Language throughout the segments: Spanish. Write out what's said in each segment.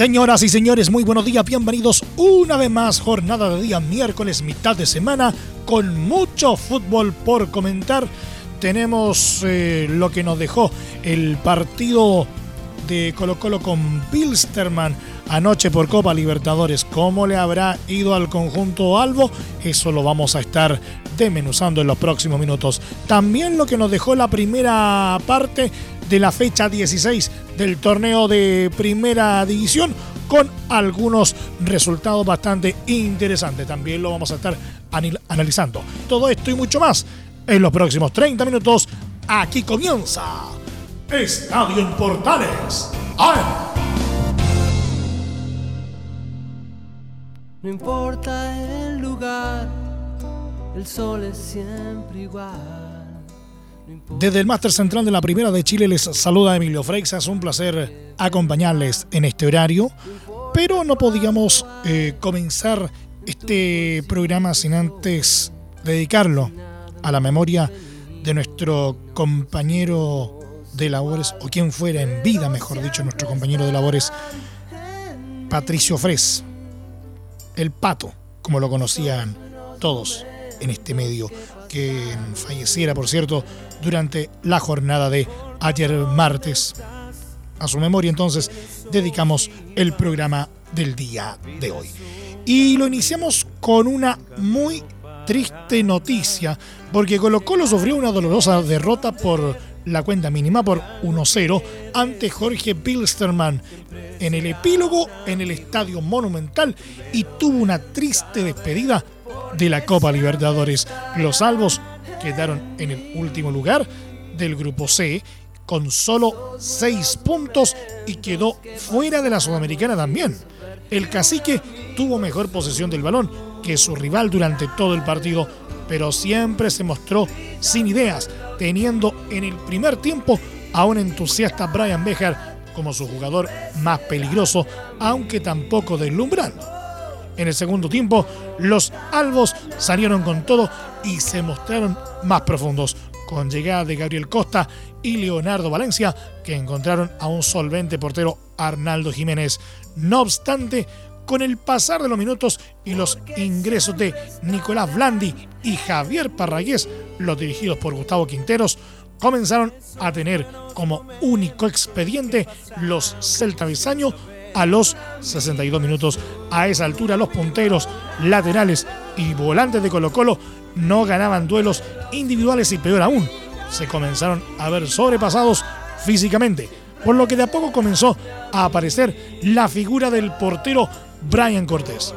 Señoras y señores, muy buenos días, bienvenidos una vez más, jornada de día miércoles, mitad de semana, con mucho fútbol por comentar. Tenemos eh, lo que nos dejó el partido de Colo Colo con Bilsterman anoche por Copa Libertadores. ¿Cómo le habrá ido al conjunto Albo? Eso lo vamos a estar desmenuzando en los próximos minutos. También lo que nos dejó la primera parte de la fecha 16 del torneo de primera división con algunos resultados bastante interesantes. También lo vamos a estar analizando. Todo esto y mucho más en los próximos 30 minutos. Aquí comienza Estadio en Portales. No importa el lugar, el sol es siempre igual. Desde el Máster Central de la Primera de Chile les saluda Emilio Freixas. Un placer acompañarles en este horario. Pero no podíamos eh, comenzar este programa sin antes dedicarlo a la memoria de nuestro compañero de labores, o quien fuera en vida, mejor dicho, nuestro compañero de labores, Patricio Fres, el pato, como lo conocían todos en este medio, que falleciera, por cierto, durante la jornada de ayer martes. A su memoria entonces dedicamos el programa del día de hoy. Y lo iniciamos con una muy triste noticia, porque Colo Colo sufrió una dolorosa derrota por la cuenta mínima por 1-0 ante Jorge Bilsterman en el epílogo en el Estadio Monumental y tuvo una triste despedida de la Copa Libertadores. Los salvos quedaron en el último lugar del grupo C con solo 6 puntos y quedó fuera de la Sudamericana también. El cacique tuvo mejor posesión del balón que su rival durante todo el partido, pero siempre se mostró sin ideas, teniendo en el primer tiempo a un entusiasta Brian Bejar como su jugador más peligroso, aunque tampoco deslumbrando. En el segundo tiempo, los albos salieron con todo y se mostraron más profundos, con llegada de Gabriel Costa y Leonardo Valencia, que encontraron a un solvente portero Arnaldo Jiménez. No obstante, con el pasar de los minutos y los ingresos de Nicolás Blandi y Javier Parragués, los dirigidos por Gustavo Quinteros, comenzaron a tener como único expediente los Celta Bisaño a los 62 minutos. A esa altura los punteros, laterales y volantes de Colo Colo no ganaban duelos individuales y peor aún, se comenzaron a ver sobrepasados físicamente, por lo que de a poco comenzó a aparecer la figura del portero Brian Cortés.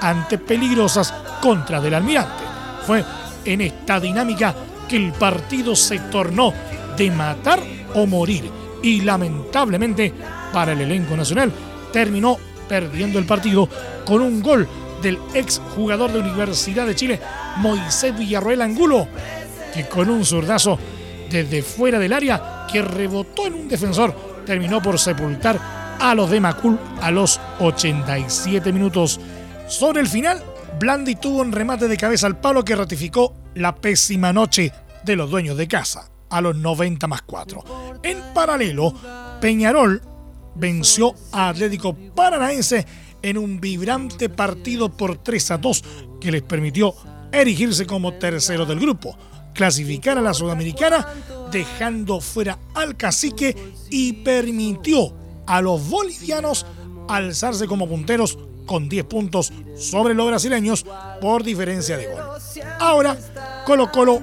Ante peligrosas contra del almirante, fue en esta dinámica que el partido se tornó de matar o morir y lamentablemente para el elenco nacional terminó perdiendo el partido con un gol del ex jugador de Universidad de Chile, Moisés Villarroel Angulo, que con un zurdazo desde fuera del área que rebotó en un defensor, terminó por sepultar a los de Macul a los 87 minutos. Sobre el final, Blandi tuvo un remate de cabeza al palo que ratificó la pésima noche de los dueños de casa a los 90 más 4. En paralelo, Peñarol venció a Atlético Paranaense en un vibrante partido por 3 a 2 que les permitió erigirse como tercero del grupo, clasificar a la Sudamericana dejando fuera al cacique y permitió a los bolivianos alzarse como punteros con 10 puntos sobre los brasileños por diferencia de gol. Ahora Colo Colo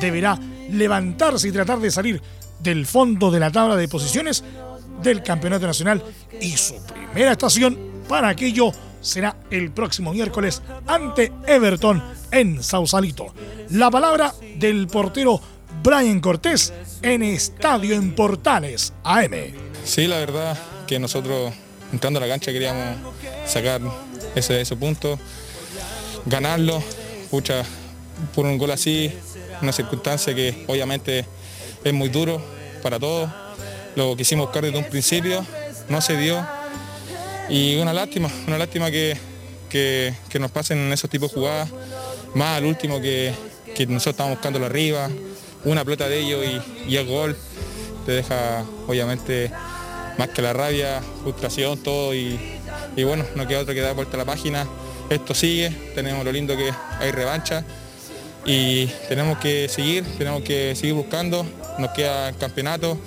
deberá levantarse y tratar de salir del fondo de la tabla de posiciones del Campeonato Nacional y su primera estación para aquello será el próximo miércoles ante Everton en Sausalito. La palabra del portero Brian Cortés en Estadio en Portales AM. Sí, la verdad que nosotros entrando a la cancha queríamos sacar ese, punto, ganarlo, pucha, por un gol así, una circunstancia que obviamente es muy duro para todos. Lo quisimos buscar desde un principio, no se dio. Y una lástima, una lástima que, que, nos pasen esos tipos de jugadas, más al último que, nosotros estamos buscándolo arriba, una pelota de ellos y, y el gol te deja obviamente más que la rabia, frustración, todo y, bueno, no queda otra que dar vuelta a la página. Esto sigue, tenemos lo lindo que hay revancha y tenemos que seguir, tenemos que seguir buscando, nos queda el campeonato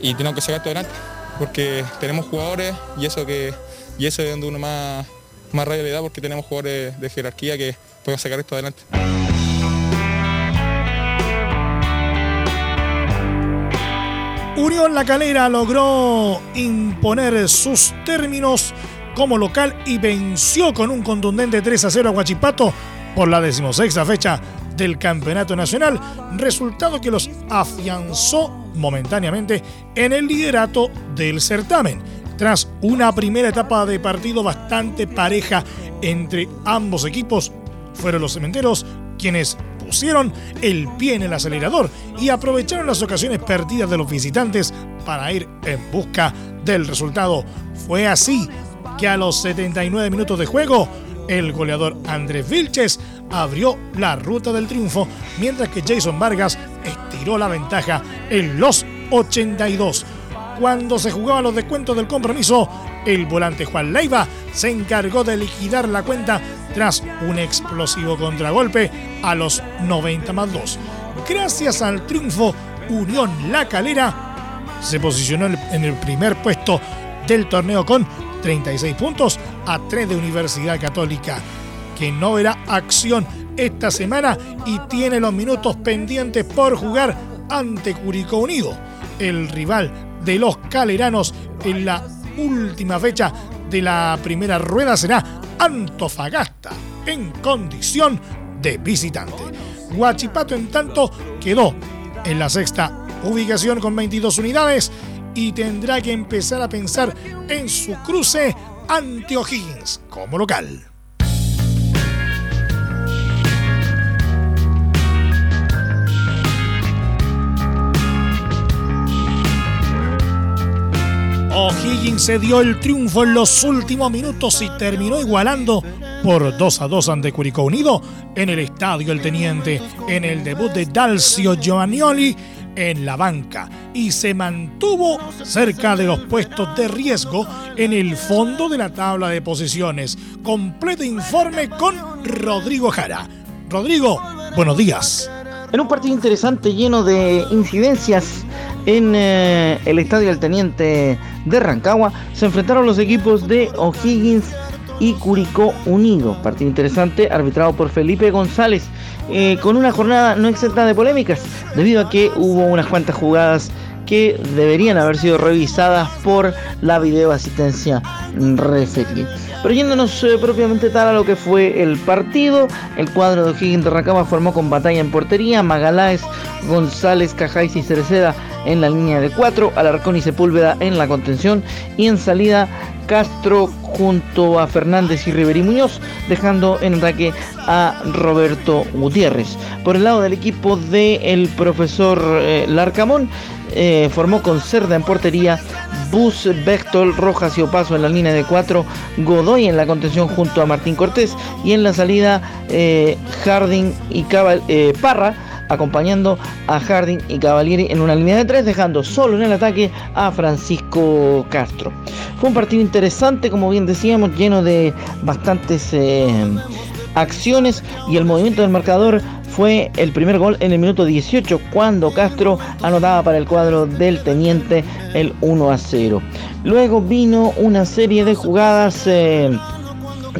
y tenemos que sacar esto adelante, porque tenemos jugadores y eso que y eso es donde uno más, más da porque tenemos jugadores de jerarquía que pueden sacar esto adelante. Unión La Calera logró imponer sus términos como local y venció con un contundente 3 a 0 a Huachipato por la decimosexta fecha del Campeonato Nacional, resultado que los afianzó momentáneamente en el liderato del certamen. Tras una primera etapa de partido bastante pareja entre ambos equipos, fueron los cementeros quienes pusieron el pie en el acelerador y aprovecharon las ocasiones perdidas de los visitantes para ir en busca del resultado. Fue así que a los 79 minutos de juego, el goleador Andrés Vilches abrió la ruta del triunfo, mientras que Jason Vargas estiró la ventaja en los 82. Cuando se jugaban los descuentos del compromiso, el volante Juan Leiva se encargó de liquidar la cuenta tras un explosivo contragolpe a los 90 más 2. Gracias al triunfo, Unión La Calera se posicionó en el primer puesto del torneo con 36 puntos a 3 de Universidad Católica, que no verá acción esta semana y tiene los minutos pendientes por jugar ante Curicó Unido, el rival de los caleranos en la última fecha de la primera rueda será Antofagasta en condición de visitante. Huachipato en tanto quedó en la sexta ubicación con 22 unidades y tendrá que empezar a pensar en su cruce ante O'Higgins como local. O'Higgins se dio el triunfo en los últimos minutos y terminó igualando por 2 a 2 ante Curicó Unido en el Estadio El Teniente, en el debut de Dalcio Giovannioli en la banca y se mantuvo cerca de los puestos de riesgo en el fondo de la tabla de posiciones. Completo informe con Rodrigo Jara. Rodrigo, buenos días. En un partido interesante lleno de incidencias en eh, el estadio del Teniente de Rancagua se enfrentaron los equipos de O'Higgins y Curicó Unido. Partido interesante arbitrado por Felipe González eh, con una jornada no exenta de polémicas debido a que hubo unas cuantas jugadas que deberían haber sido revisadas por la videoasistencia referee. Pero yéndonos eh, propiamente tal a lo que fue el partido, el cuadro de O'Higgins de Racama formó con batalla en portería, Magaláes, González, Cajáis y Cereceda en la línea de 4, Alarcón y Sepúlveda en la contención. Y en salida Castro junto a Fernández y Riverí Muñoz, dejando en ataque a Roberto Gutiérrez. Por el lado del equipo del profesor eh, Larcamón, eh, formó con Cerda en portería, Bus, Bechtel, Rojas y Opaso en la línea de 4, Godoy en la contención junto a Martín Cortés y en la salida eh, Harding y Cabal, Parra acompañando a Harding y Cavalieri en una línea de tres, dejando solo en el ataque a Francisco Castro. Fue un partido interesante, como bien decíamos, lleno de bastantes eh, acciones y el movimiento del marcador fue el primer gol en el minuto 18 cuando Castro anotaba para el cuadro del Teniente el 1 a 0. Luego vino una serie de jugadas eh,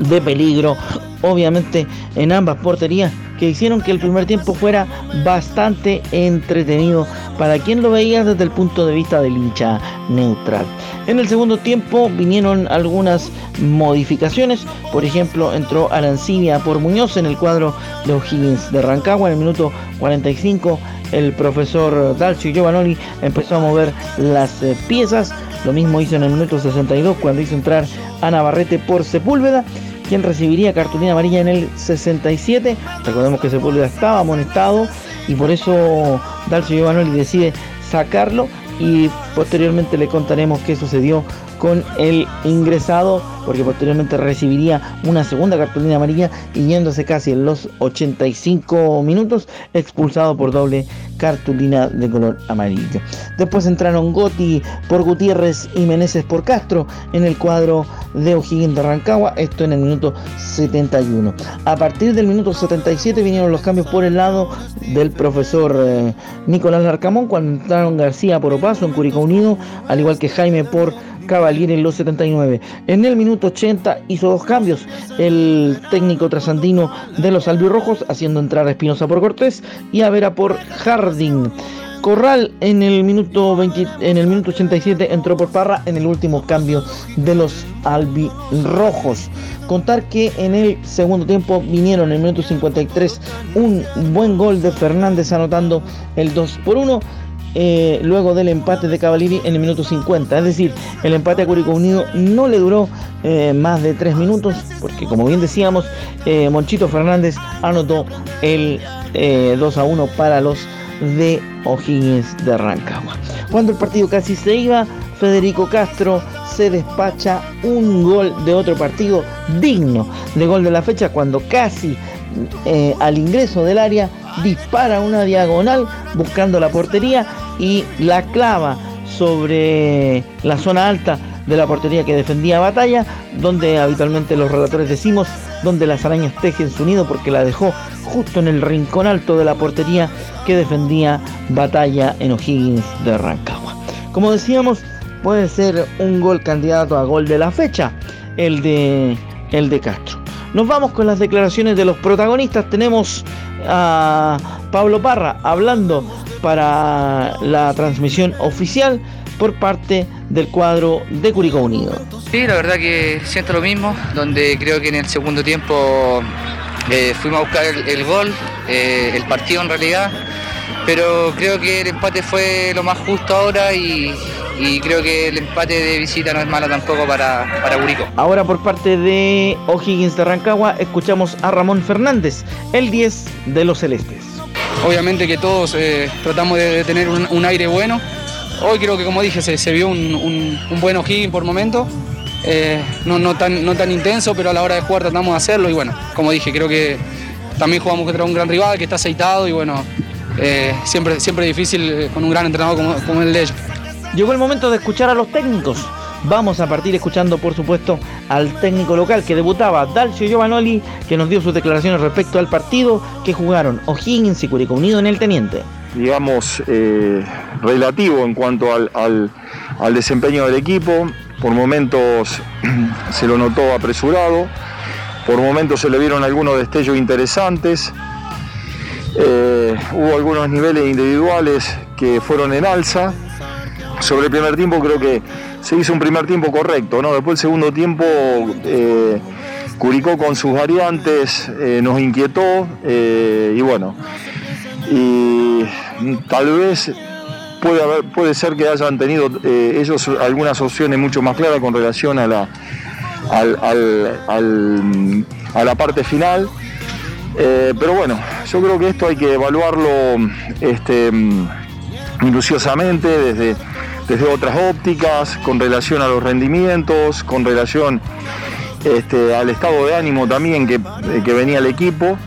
de peligro, obviamente en ambas porterías que hicieron que el primer tiempo fuera bastante entretenido para quien lo veía desde el punto de vista del hincha neutral. En el segundo tiempo vinieron algunas modificaciones, por ejemplo entró Arancibia por Muñoz en el cuadro de O'Higgins de Rancagua. En el minuto 45 el profesor Dalcio Giovanoli empezó a mover las eh, piezas. Lo mismo hizo en el minuto 62 cuando hizo entrar a Navarrete por Sepúlveda, quien recibiría cartulina amarilla en el 67. Recordemos que Sepúlveda estaba amonestado y por eso Dalcio Giovanoli decide sacarlo y posteriormente le contaremos qué sucedió con el ingresado, porque posteriormente recibiría una segunda cartulina amarilla y yéndose casi en los 85 minutos, expulsado por doble cartulina de color amarillo. Después entraron Gotti por Gutiérrez y Meneses por Castro en el cuadro de O'Higgins de Rancagua, esto en el minuto 71. A partir del minuto 77 vinieron los cambios por el lado del profesor eh, Nicolás Larcamón, cuando entraron García por Opaso en Curicó Unido, al igual que Jaime por Cavalier en los 79. En el minuto 80 hizo dos cambios. El técnico trasandino de los albirrojos haciendo entrar a Espinosa por Cortés y a Vera por Jardín. Corral en el minuto en el minuto 87 entró por Parra en el último cambio de los albirrojos. Contar que en el segundo tiempo vinieron en el minuto 53 un buen gol de Fernández anotando el 2 por 1 eh, luego del empate de Cavalieri en el minuto 50. Es decir, el empate a Curicó Unido no le duró eh, más de tres minutos, porque como bien decíamos, eh, Monchito Fernández anotó el 2 a 1 para los de O'Higgins de Rancagua. Cuando el partido casi se iba, Federico Castro se despacha un gol de otro partido digno de gol de la fecha cuando casi al ingreso del área dispara una diagonal buscando la portería y la clava sobre la zona alta de la portería que defendía Batalla, donde habitualmente los relatores decimos, donde las arañas tejen su nido porque la dejó justo en el rincón alto de la portería que defendía Batalla en O'Higgins de Rancagua. Como decíamos, puede ser un gol candidato a gol de la fecha, el de, el de Castro. Nos vamos con las declaraciones de los protagonistas. Tenemos a Pablo Parra hablando para la transmisión oficial por parte del cuadro de Curicó Unido. Sí, la verdad que siento lo mismo, donde creo que en el segundo tiempo eh, fuimos a buscar el, gol, eh, el partido en realidad, pero creo que el empate fue lo más justo ahora y, creo que el empate de visita no es malo tampoco para, para Curicó. Ahora por parte de O'Higgins de Rancagua escuchamos a Ramón Fernández, el 10 de los Celestes. Obviamente que todos eh, tratamos de, tener un, aire bueno. Hoy creo que como dije se, vio un, buen O'Higgins por momento. Eh, no, tan, no tan intenso, pero a la hora de jugar tratamos de hacerlo y bueno, como dije, creo que también jugamos contra un gran rival que está aceitado y bueno, eh, siempre, siempre difícil con un gran entrenador como, como el de ellos. Llegó el momento de escuchar a los técnicos. Vamos a partir escuchando, por supuesto, al técnico local que debutaba, Dalcio Giovanoli, que nos dio sus declaraciones respecto al partido que jugaron O'Higgins y Curicó Unido en el Teniente. Digamos, eh, relativo en cuanto al, desempeño del equipo. Por momentos se lo notó apresurado, por momentos se le vieron algunos destellos interesantes. Eh, hubo algunos niveles individuales que fueron en alza. Sobre el primer tiempo creo que se hizo un primer tiempo correcto, ¿no? Después el segundo tiempo eh, Curicó con sus variantes eh, nos inquietó eh, y bueno, y tal vez puede, haber, puede ser que hayan tenido ellos algunas opciones mucho más claras con relación a la, a la parte final. pero bueno, yo creo que esto hay que evaluarlo este, minuciosamente desde desde otras ópticas, con relación a los rendimientos, con relación este, al estado de ánimo también que, venía el equipo.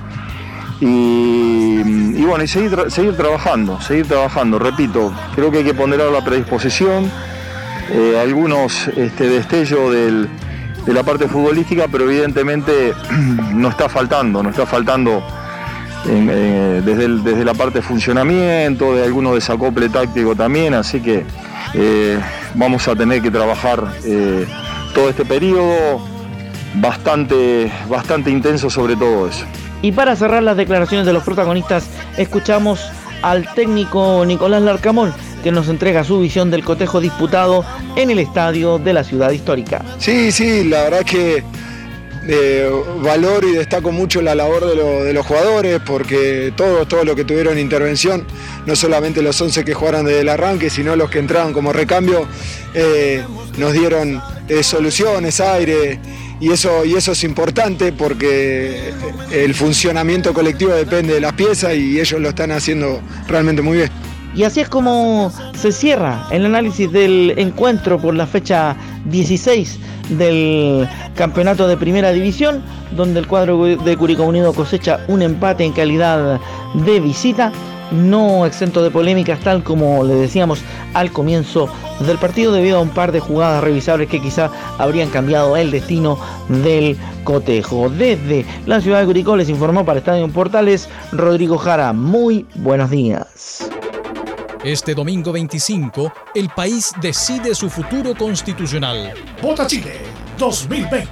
Y, bueno, y seguir, seguir trabajando, seguir trabajando, repito, creo que hay que ponderar la predisposición, eh, algunos este, destellos de la parte futbolística, pero evidentemente no está faltando, no está faltando eh, desde, desde la parte de funcionamiento, de algunos desacople táctico también, así que eh, vamos a tener que trabajar eh, todo este periodo bastante, bastante intenso sobre todo eso. Y para cerrar las declaraciones de los protagonistas, escuchamos al técnico Nicolás Larcamón, que nos entrega su visión del cotejo disputado en el estadio de la ciudad histórica. Sí, sí, la verdad que valoro y destaco mucho la labor de, los jugadores porque todos, todos los que tuvieron intervención, no solamente los 11 que jugaron desde el arranque, sino los que entraban como recambio, eh, nos dieron eh, soluciones, aire. Y eso, y eso es importante porque el funcionamiento colectivo depende de las piezas y ellos lo están haciendo realmente muy bien. Y así es como se cierra el análisis del encuentro por la fecha 16 del campeonato de primera división, donde el cuadro de Curicó Unido cosecha un empate en calidad de visita, no exento de polémicas, tal como le decíamos al comienzo del partido, debido a un par de jugadas revisables que quizá habrían cambiado el destino del cotejo. Desde la ciudad de Curicó les informó para Estadio Portales Rodrigo Jara. Muy buenos días. Este domingo 25, el país decide su futuro constitucional. Vota Chile 2020.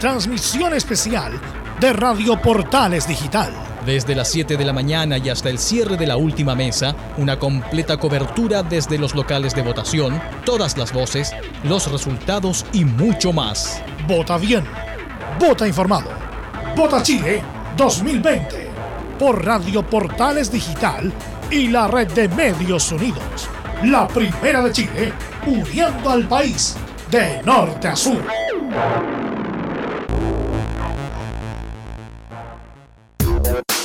Transmisión especial de Radio Portales Digital. Desde las 7 de la mañana y hasta el cierre de la última mesa, una completa cobertura desde los locales de votación, todas las voces, los resultados y mucho más. Vota bien. Vota informado. Vota Chile 2020. Por Radio Portales Digital y la red de medios unidos. La primera de Chile, uniendo al país de norte a sur.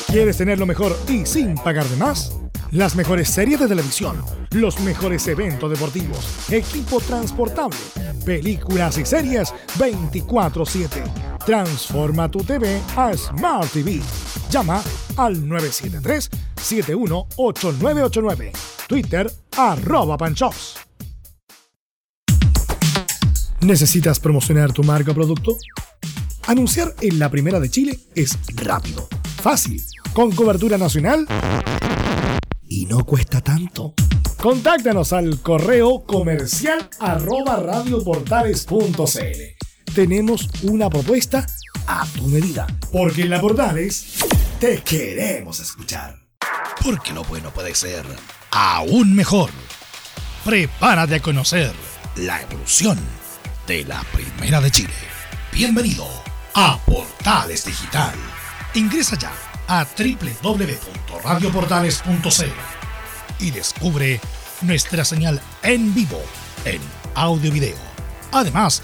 ¿Quieres tener lo mejor y sin pagar de más? Las mejores series de televisión, los mejores eventos deportivos, equipo transportable, películas y series 24/7. Transforma tu TV a Smart TV. Llama al 973-718989. Twitter arroba panchops. ¿Necesitas promocionar tu marca o producto? Anunciar en la primera de Chile es rápido, fácil, con cobertura nacional y no cuesta tanto. Contáctanos al correo comercial arroba radioportales.cl. Tenemos una propuesta a tu medida, porque en la Portales te queremos escuchar. Porque lo bueno puede ser aún mejor. Prepárate a conocer la evolución de la Primera de Chile. Bienvenido a Portales Digital. Ingresa ya a www.radioportales.cl y descubre nuestra señal en vivo en audio y video. Además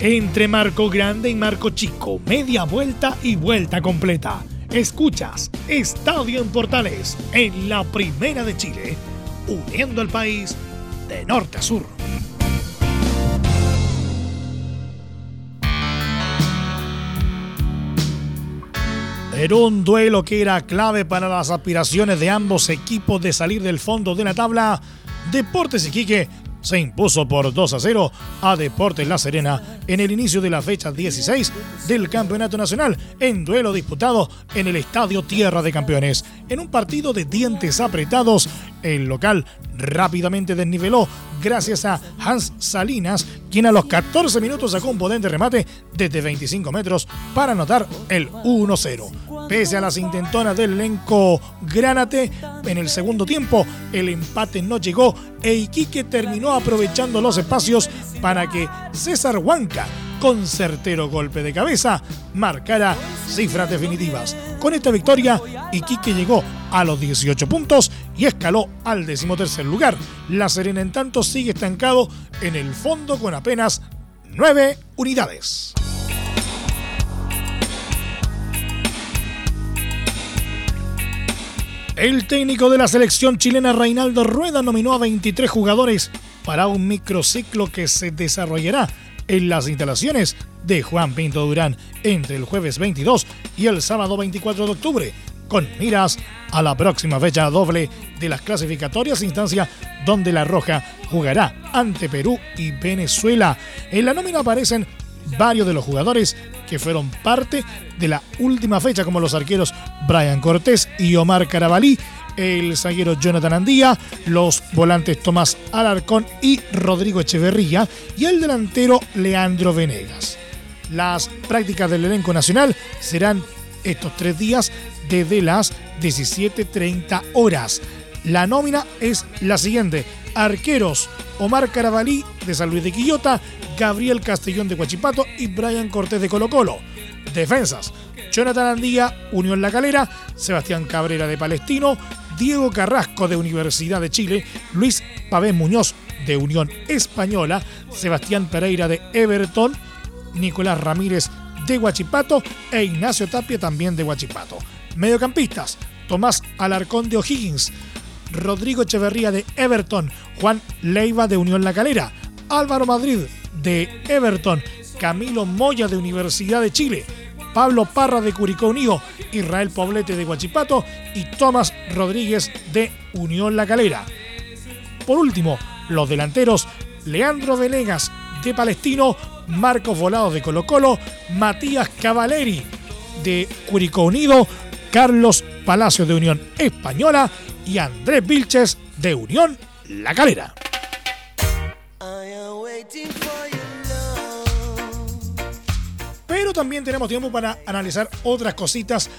Entre Marco Grande y Marco Chico, media vuelta y vuelta completa Escuchas Estadio en Portales en la Primera de Chile, uniendo al país de norte a sur. Era un duelo que era clave para las aspiraciones de ambos equipos de salir del fondo de la tabla. Deportes Iquique se impuso por 2 a 0 a Deportes La Serena en el inicio de la fecha 16 del Campeonato Nacional, en duelo disputado en el Estadio Tierra de Campeones. En un partido de dientes apretados, el local rápidamente desniveló gracias a Hans Salinas, quien a los 14 minutos sacó un potente remate desde 25 metros para anotar el 1-0. Pese a las intentonas del elenco Granate, en el segundo tiempo el empate no llegó e Iquique terminó aprovechando los espacios para que César Huanca con certero golpe de cabeza, marcará cifras definitivas. Con esta victoria, Iquique llegó a los 18 puntos y escaló al decimotercer lugar. La Serena, en tanto, sigue estancado en el fondo con apenas 9 unidades. El técnico de la selección chilena Reinaldo Rueda nominó a 23 jugadores para un microciclo que se desarrollará en las instalaciones de Juan Pinto Durán entre el jueves 22 y el sábado 24 de octubre, con miras a la próxima fecha doble de las clasificatorias, instancia donde La Roja jugará ante Perú y Venezuela. En la nómina aparecen varios de los jugadores que fueron parte de la última fecha, como los arqueros Brian Cortés y Omar Carabalí, el zaguero Jonathan Andía, los volantes Tomás Alarcón y Rodrigo Echeverría y el delantero Leandro Venegas. Las prácticas del elenco nacional serán estos tres días desde las 17.30 horas. La nómina es la siguiente. Arqueros, Omar Carabalí de San Luis de Quillota, Gabriel Castellón de Huachipato y Brian Cortés de Colo Colo. Defensas, Jonathan Andía, Unión La Calera, Sebastián Cabrera de Palestino, Diego Carrasco de Universidad de Chile, Luis Pavés Muñoz de Unión Española, Sebastián Pereira de Everton, Nicolás Ramírez de Huachipato. E Ignacio Tapia también de Huachipato. Mediocampistas, Tomás Alarcón de O'Higgins, Rodrigo Echeverría de Everton, Juan Leiva de Unión La Calera, Álvaro Madrid de Everton, Camilo Moya de Universidad de Chile, Pablo Parra de Curicó Unido, Israel Poblete de Huachipato y Tomás Rodríguez de Unión La Calera. Por último, los delanteros Leandro Venegas de Palestino, Marcos Volados de Colo Colo, Matías Cavaleri de Curicó Unido, Carlos Palacio de Unión Española y Andrés Vilches de Unión La Calera. Pero también tenemos tiempo para analizar otras cositas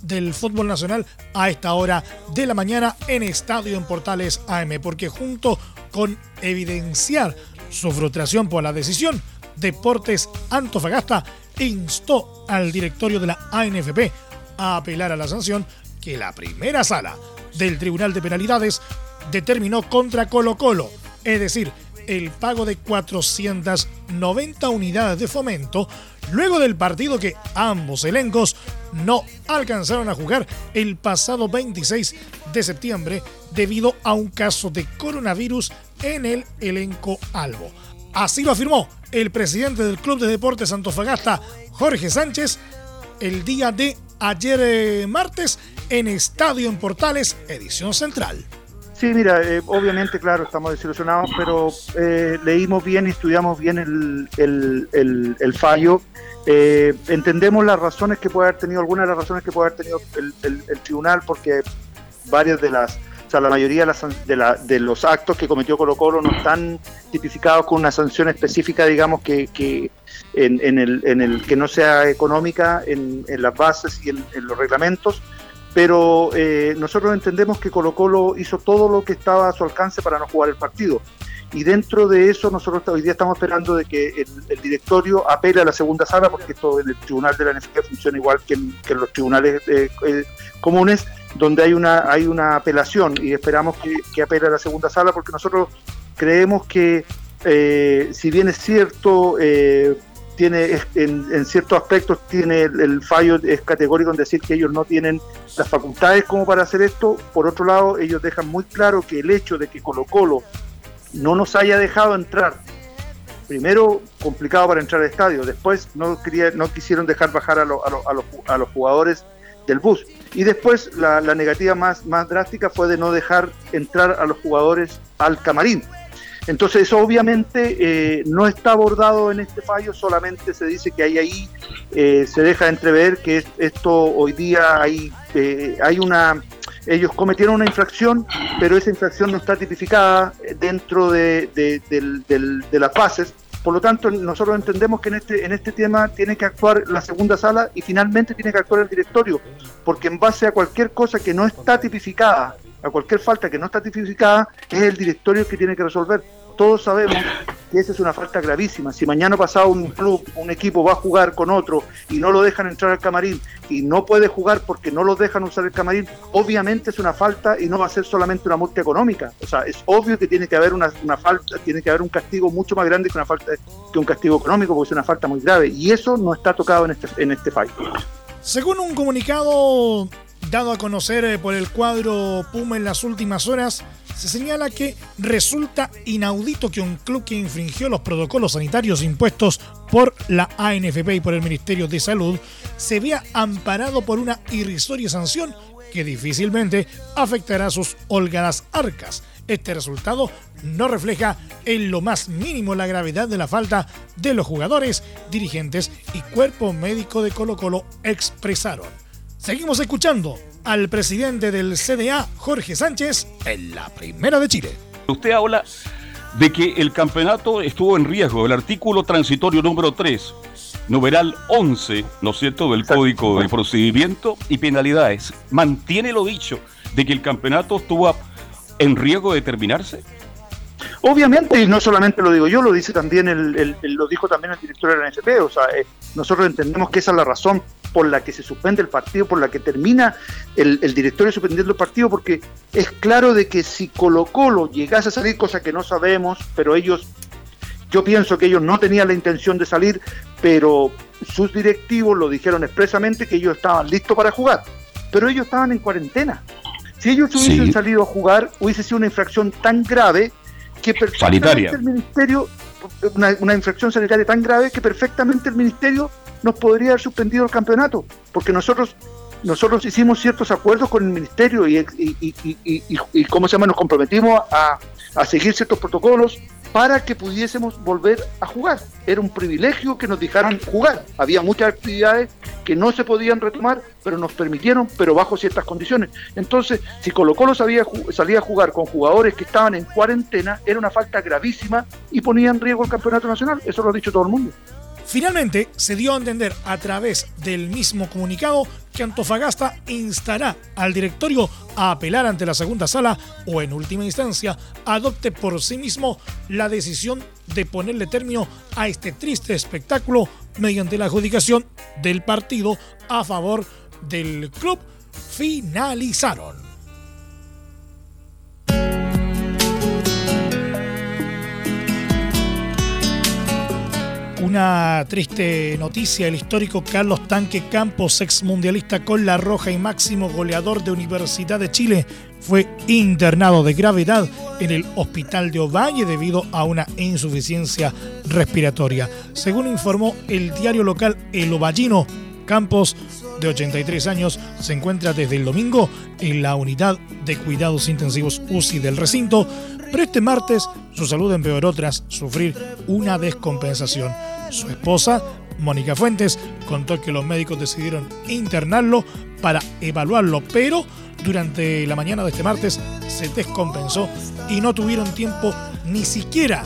del fútbol nacional a esta hora de la mañana en Estadio en Portales AM, porque junto con evidenciar su frustración por la decisión, Deportes Antofagasta instó al directorio de la ANFP a apelar a la sanción que la primera sala del Tribunal de Penalidades determinó contra Colo Colo, es decir, el pago de 490 unidades de fomento luego del partido que ambos elencos no alcanzaron a jugar el pasado 26 de septiembre debido a un caso de coronavirus en el elenco albo. Así lo afirmó el presidente del Club de Deportes Antofagasta, Jorge Sánchez, el día de ayer eh, martes en Estadio en Portales, edición central. Sí, mira, eh, obviamente, claro, estamos desilusionados, pero eh, leímos bien y estudiamos bien el, fallo. entendemos las razones que puede haber tenido, algunas de las razones que puede haber tenido el, tribunal, porque varias de las, o sea, la mayoría de, de, los actos que cometió Colo Colo no están tipificados con una sanción específica, digamos, que, que en, el, en el que no sea económica en, las bases y en, los reglamentos, pero eh, nosotros entendemos que Colo Colo hizo todo lo que estaba a su alcance para no jugar el partido. Y dentro de eso nosotros hoy día estamos esperando de que el, directorio apele a la segunda sala, porque esto en el tribunal de la NFP funciona igual que en, los tribunales eh, eh, comunes, donde hay una, hay una apelación y esperamos que, que apele a la segunda sala, porque nosotros creemos que si bien es cierto, tiene en, ciertos aspectos tiene el, fallo es categórico en decir que ellos no tienen las facultades como para hacer esto. Por otro lado, ellos dejan muy claro que el hecho de que Colo Colo no nos haya dejado entrar, primero complicado para entrar al estadio, después no, quería, no quisieron dejar bajar a, a, los, jugadores del bus. Y después la, la negativa más, más drástica fue de no dejar entrar a los jugadores al camarín entonces eso obviamente eh, no está abordado en este fallo, solamente se dice que hay ahí, eh, se deja entrever que esto hoy día hay, eh, hay una, ellos cometieron una infracción, pero esa infracción no está tipificada dentro de, de, las bases. Por lo tanto, nosotros entendemos que en este, en este tema tiene que actuar la segunda sala y finalmente tiene que actuar el directorio, porque en base a cualquier cosa que no está tipificada, a cualquier falta que no está tipificada, es el directorio que tiene que resolver todos sabemos que esa es una falta gravísima. Si mañana pasado un club, un equipo va a jugar con otro y no lo dejan entrar al camarín y no puede jugar porque no lo dejan usar el camarín, obviamente es una falta y no va a ser solamente una multa económica. O sea, es obvio que tiene que haber una, falta, tiene que haber un castigo mucho más grande que una falta que un castigo económico porque es una falta muy grave y eso no está tocado en este en este fallo. Según un comunicado dado a conocer eh, por el cuadro Puma en las últimas horas, se señala que resulta inaudito que un club que infringió los protocolos sanitarios impuestos por la ANFP y por el Ministerio de Salud se vea amparado por una irrisoria sanción que difícilmente afectará sus holgadas arcas. Este resultado no refleja en lo más mínimo la gravedad de la falta de los jugadores, dirigentes y cuerpo médico de Colo Colo expresaron. Seguimos escuchando al presidente del CDA, Jorge Sánchez, en la Primera de Chile. Usted habla de que el campeonato estuvo en riesgo. El artículo transitorio número 3, numeral 11, ¿no es cierto?, del Código de Procedimiento y Penalidades, mantiene lo dicho de que el campeonato estuvo en riesgo de terminarse. Obviamente, y no solamente lo digo yo, lo dice también el, lo dijo también el director de la NFP, o sea, eh, nosotros entendemos que esa es la razón por la que se suspende el partido, por la que termina el, el directorio suspendiendo el partido, porque es claro de que si Colo Colo llegase a salir, cosa que no sabemos, pero ellos, yo pienso que ellos no tenían la intención de salir, pero sus directivos lo dijeron expresamente que ellos estaban listos para jugar, pero ellos estaban en cuarentena. Si ellos hubiesen salido a jugar, hubiese sido una infracción tan grave que perfectamente el ministerio, una, una, infracción sanitaria tan grave que perfectamente el ministerio nos podría haber suspendido el campeonato, porque nosotros nosotros hicimos ciertos acuerdos con el ministerio y, y, y, y ¿cómo se llama? Nos comprometimos a, a seguir ciertos protocolos para que pudiésemos volver a jugar. Era un privilegio que nos dejaran jugar. Había muchas actividades que no se podían retomar, pero nos permitieron, pero bajo ciertas condiciones. Entonces, si Colo Colo salía, salía a jugar con jugadores que estaban en cuarentena, era una falta gravísima y ponía en riesgo el campeonato nacional. Eso lo ha dicho todo el mundo. Finalmente, se dio a entender a través del mismo comunicado que Antofagasta instará al directorio a apelar ante la segunda sala o en última instancia adopte por sí mismo la decisión de ponerle término a este triste espectáculo mediante la adjudicación del partido a favor del club. Finalizaron. Una triste noticia, el histórico Carlos Tanque Campos, ex mundialista con la roja y máximo goleador de Universidad de Chile, fue internado de gravedad en el hospital de Ovalle debido a una insuficiencia respiratoria. Según informó el diario local El Ovallino, Campos, de 83 años, se encuentra desde el domingo en la unidad de cuidados intensivos UCI del recinto, pero este martes su salud empeoró tras sufrir una descompensación. Su esposa, Mónica Fuentes, contó que los médicos decidieron internarlo para evaluarlo, pero durante la mañana de este martes se descompensó y no tuvieron tiempo ni siquiera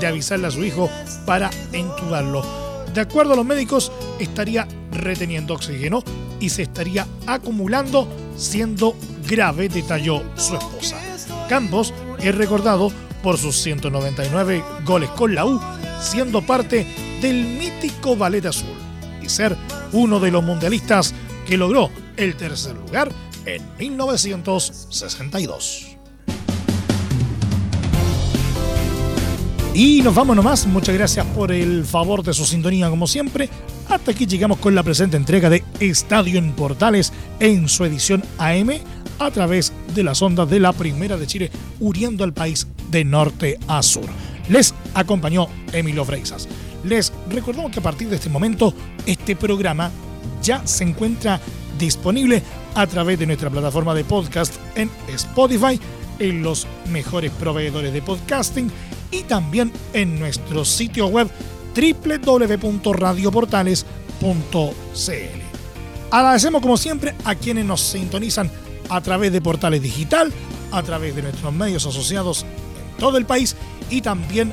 de avisarle a su hijo para entubarlo. De acuerdo a los médicos, estaría reteniendo oxígeno y se estaría acumulando, siendo grave, detalló su esposa. Campos es recordado por sus 199 goles con la U, siendo parte del mítico Ballet Azul y ser uno de los mundialistas que logró el tercer lugar en 1962. Y nos vamos nomás, muchas gracias por el favor de su sintonía como siempre. Hasta aquí llegamos con la presente entrega de Estadio en Portales en su edición AM a través de las ondas de la Primera de Chile, uniendo al país de norte a sur. Les acompañó Emilio Freixas. Les recordamos que a partir de este momento este programa ya se encuentra disponible a través de nuestra plataforma de podcast en Spotify, en los mejores proveedores de podcasting y también en nuestro sitio web www.radioportales.cl. Agradecemos como siempre a quienes nos sintonizan a través de portales digital, a través de nuestros medios asociados en todo el país y también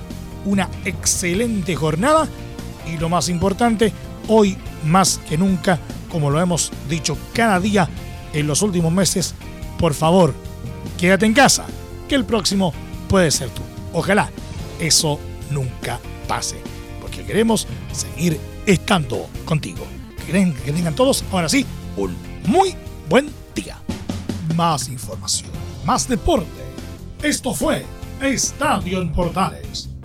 una excelente jornada y lo más importante, hoy más que nunca, como lo hemos dicho cada día en los últimos meses, por favor, quédate en casa, que el próximo puede ser tú. Ojalá eso nunca pase, porque queremos seguir estando contigo. Que tengan todos, ahora sí, un muy buen día. Más información más deporte. Esto fue Estadio en Portales,